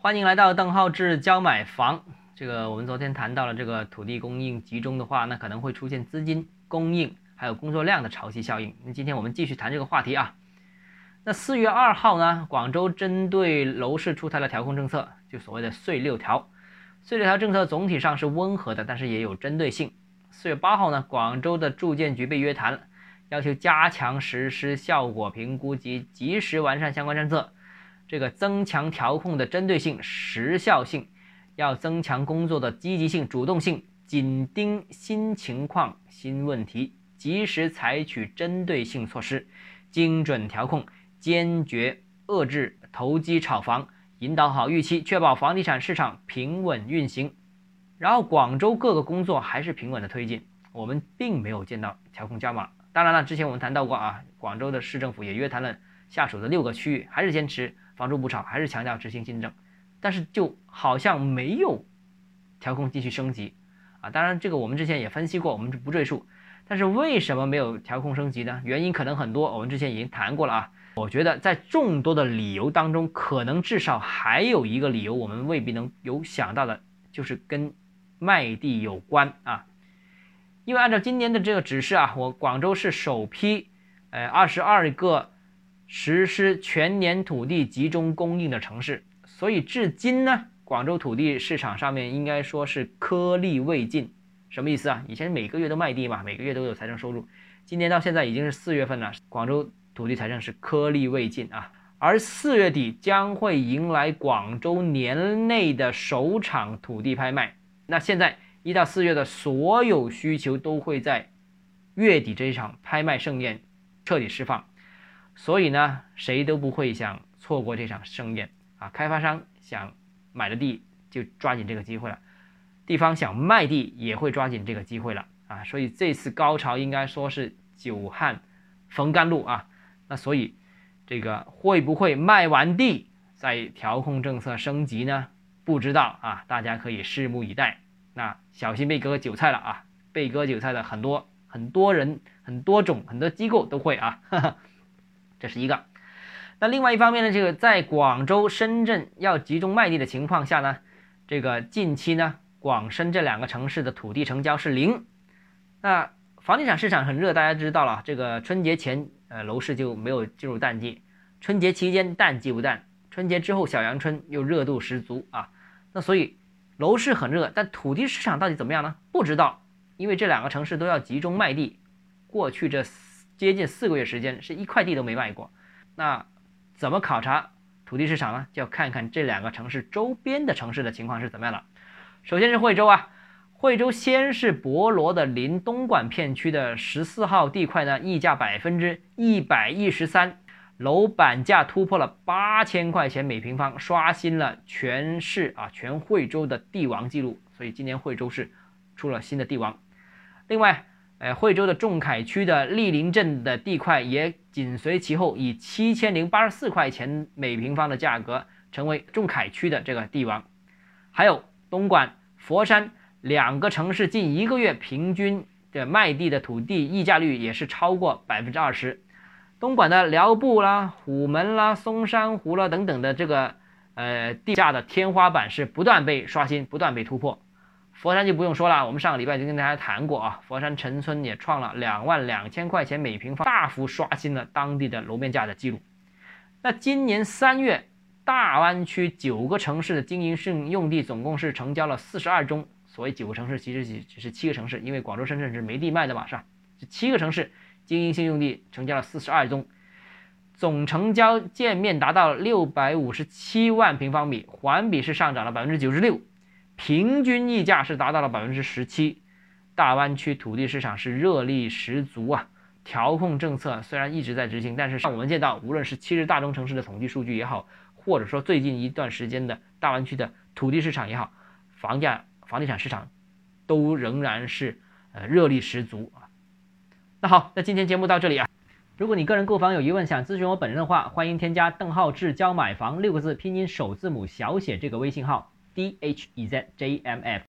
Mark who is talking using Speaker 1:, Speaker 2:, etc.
Speaker 1: 欢迎来到邓浩志教买房。这个我们昨天谈到了这个土地供应集中的话，那可能会出现资金供应还有工作量的潮汐效应。那今天我们继续谈这个话题啊。那四月二号呢，广州针对楼市出台了调控政策，就所谓的“税六条”。税六条政策总体上是温和的，但是也有针对性。四月八号呢，广州的住建局被约谈了，要求加强实施效果评估及及时完善相关政策。这个增强调控的针对性、时效性，要增强工作的积极性、主动性，紧盯新情况、新问题，及时采取针对性措施，精准调控，坚决遏制投机炒房，引导好预期，确保房地产市场平稳运行。然后广州各个工作还是平稳的推进，我们并没有见到调控加码。当然了，之前我们谈到过啊，广州的市政府也约谈了下属的六个区域，还是坚持。房住不炒，还是强调执行新政，但是就好像没有调控继续升级啊。当然，这个我们之前也分析过，我们就不赘述。但是为什么没有调控升级呢？原因可能很多，我们之前已经谈过了啊。我觉得在众多的理由当中，可能至少还有一个理由，我们未必能有想到的，就是跟卖地有关啊。因为按照今年的这个指示啊，我广州市首批呃二十二个。实施全年土地集中供应的城市，所以至今呢，广州土地市场上面应该说是颗粒未尽。什么意思啊？以前每个月都卖地嘛，每个月都有财政收入。今年到现在已经是四月份了，广州土地财政是颗粒未尽啊。而四月底将会迎来广州年内的首场土地拍卖。那现在一到四月的所有需求都会在月底这一场拍卖盛宴彻底释放。所以呢，谁都不会想错过这场盛宴啊！开发商想买的地就抓紧这个机会了，地方想卖地也会抓紧这个机会了啊！所以这次高潮应该说是久旱逢甘露啊！那所以这个会不会卖完地再调控政策升级呢？不知道啊，大家可以拭目以待。那小心被割韭菜了啊！被割韭菜的很多很多人、很多种、很多机构都会啊！哈哈。这是一个，那另外一方面呢，这个在广州、深圳要集中卖地的情况下呢，这个近期呢，广深这两个城市的土地成交是零。那房地产市场很热，大家知道了，这个春节前呃楼市就没有进入淡季，春节期间淡季不淡，春节之后小阳春又热度十足啊。那所以楼市很热，但土地市场到底怎么样呢？不知道，因为这两个城市都要集中卖地，过去这。接近四个月时间，是一块地都没卖过。那怎么考察土地市场呢？就要看看这两个城市周边的城市的情况是怎么样了。首先是惠州啊，惠州先是博罗的临东莞片区的十四号地块呢，溢价百分之一百一十三，楼板价突破了八千块钱每平方，刷新了全市啊全惠州的地王记录。所以今年惠州市出了新的地王。另外。哎，惠州的仲恺区的利林镇的地块也紧随其后，以七千零八十四块钱每平方的价格成为仲恺区的这个地王。还有东莞、佛山两个城市近一个月平均的卖地的土地溢价率也是超过百分之二十。东莞的寮步啦、虎门啦、松山湖啦等等的这个呃地价的天花板是不断被刷新、不断被突破。佛山就不用说了，我们上个礼拜就跟大家谈过啊，佛山陈村也创了两万两千块钱每平方，大幅刷新了当地的楼面价的记录。那今年三月，大湾区九个城市的经营性用地总共是成交了四十二宗，所谓九个城市其实只只是七个城市，因为广州、深圳是没地卖的嘛，是吧？这七个城市经营性用地成交了四十二宗，总成交建面达到六百五十七万平方米，环比是上涨了百分之九十六。平均溢价是达到了百分之十七，大湾区土地市场是热力十足啊！调控政策虽然一直在执行，但是像我们见到，无论是七日大中城市的统计数据也好，或者说最近一段时间的大湾区的土地市场也好，房价、房地产市场都仍然是呃热力十足啊！那好，那今天节目到这里啊！如果你个人购房有疑问，想咨询我本人的话，欢迎添加邓浩志教买房六个字拼音首字母小写这个微信号。D H E Z J M F